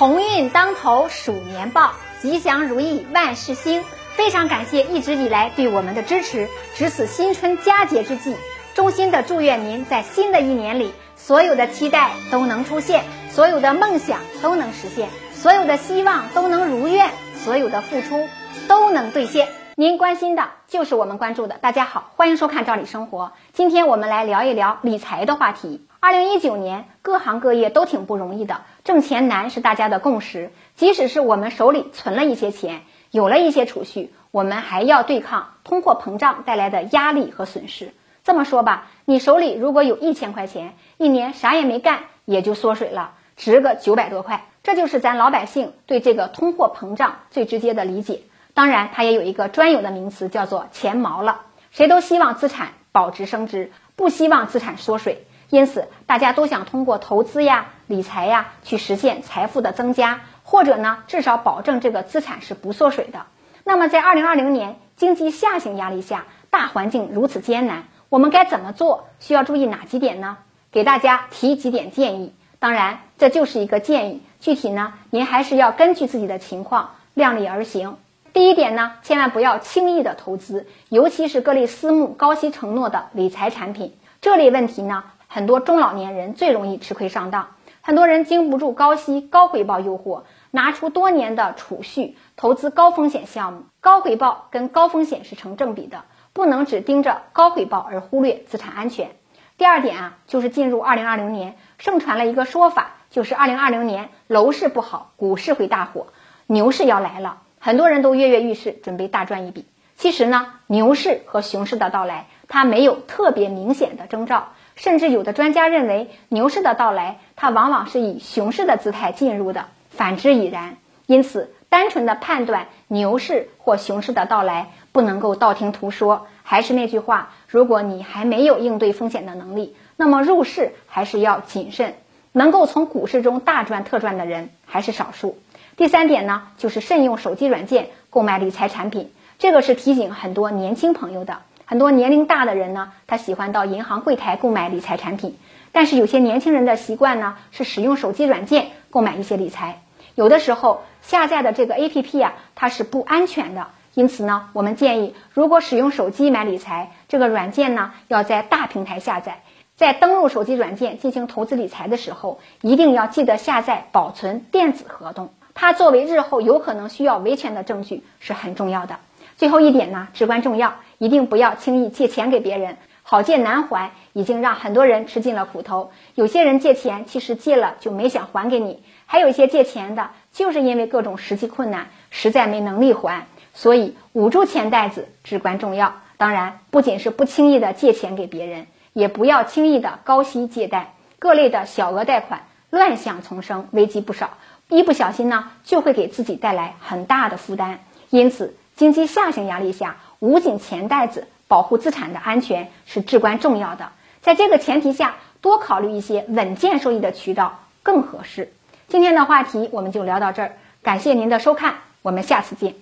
鸿运当头鼠年报，吉祥如意万事兴。非常感谢一直以来对我们的支持。值此新春佳节之际，衷心的祝愿您在新的一年里，所有的期待都能出现，所有的梦想都能实现，所有的希望都能如愿，所有的付出都能兑现。您关心的就是我们关注的。大家好，欢迎收看《赵理生活》。今天我们来聊一聊理财的话题。二零一九年，各行各业都挺不容易的，挣钱难是大家的共识。即使是我们手里存了一些钱，有了一些储蓄，我们还要对抗通货膨胀带来的压力和损失。这么说吧，你手里如果有一千块钱，一年啥也没干，也就缩水了，值个九百多块。这就是咱老百姓对这个通货膨胀最直接的理解。当然，它也有一个专有的名词，叫做钱毛了。谁都希望资产保值升值，不希望资产缩水。因此，大家都想通过投资呀、理财呀，去实现财富的增加，或者呢，至少保证这个资产是不缩水的。那么，在二零二零年经济下行压力下，大环境如此艰难，我们该怎么做？需要注意哪几点呢？给大家提几点建议。当然，这就是一个建议，具体呢，您还是要根据自己的情况量力而行。第一点呢，千万不要轻易的投资，尤其是各类私募高息承诺的理财产品。这类问题呢，很多中老年人最容易吃亏上当。很多人经不住高息高回报诱惑，拿出多年的储蓄投资高风险项目。高回报跟高风险是成正比的，不能只盯着高回报而忽略资产安全。第二点啊，就是进入二零二零年，盛传了一个说法，就是二零二零年楼市不好，股市会大火，牛市要来了。很多人都跃跃欲试，准备大赚一笔。其实呢，牛市和熊市的到来，它没有特别明显的征兆。甚至有的专家认为，牛市的到来，它往往是以熊市的姿态进入的，反之亦然。因此，单纯的判断牛市或熊市的到来，不能够道听途说。还是那句话，如果你还没有应对风险的能力，那么入市还是要谨慎。能够从股市中大赚特赚的人还是少数。第三点呢，就是慎用手机软件购买理财产品。这个是提醒很多年轻朋友的。很多年龄大的人呢，他喜欢到银行柜台购买理财产品。但是有些年轻人的习惯呢，是使用手机软件购买一些理财。有的时候下载的这个 APP 啊，它是不安全的。因此呢，我们建议，如果使用手机买理财，这个软件呢，要在大平台下载。在登录手机软件进行投资理财的时候，一定要记得下载保存电子合同。它作为日后有可能需要维权的证据是很重要的。最后一点呢，至关重要，一定不要轻易借钱给别人，好借难还，已经让很多人吃尽了苦头。有些人借钱，其实借了就没想还给你；还有一些借钱的，就是因为各种实际困难，实在没能力还。所以捂住钱袋子至关重要。当然，不仅是不轻易的借钱给别人，也不要轻易的高息借贷，各类的小额贷款乱象丛生，危机不少。一不小心呢，就会给自己带来很大的负担。因此，经济下行压力下，捂紧钱袋子，保护资产的安全是至关重要的。在这个前提下，多考虑一些稳健收益的渠道更合适。今天的话题我们就聊到这儿，感谢您的收看，我们下次见。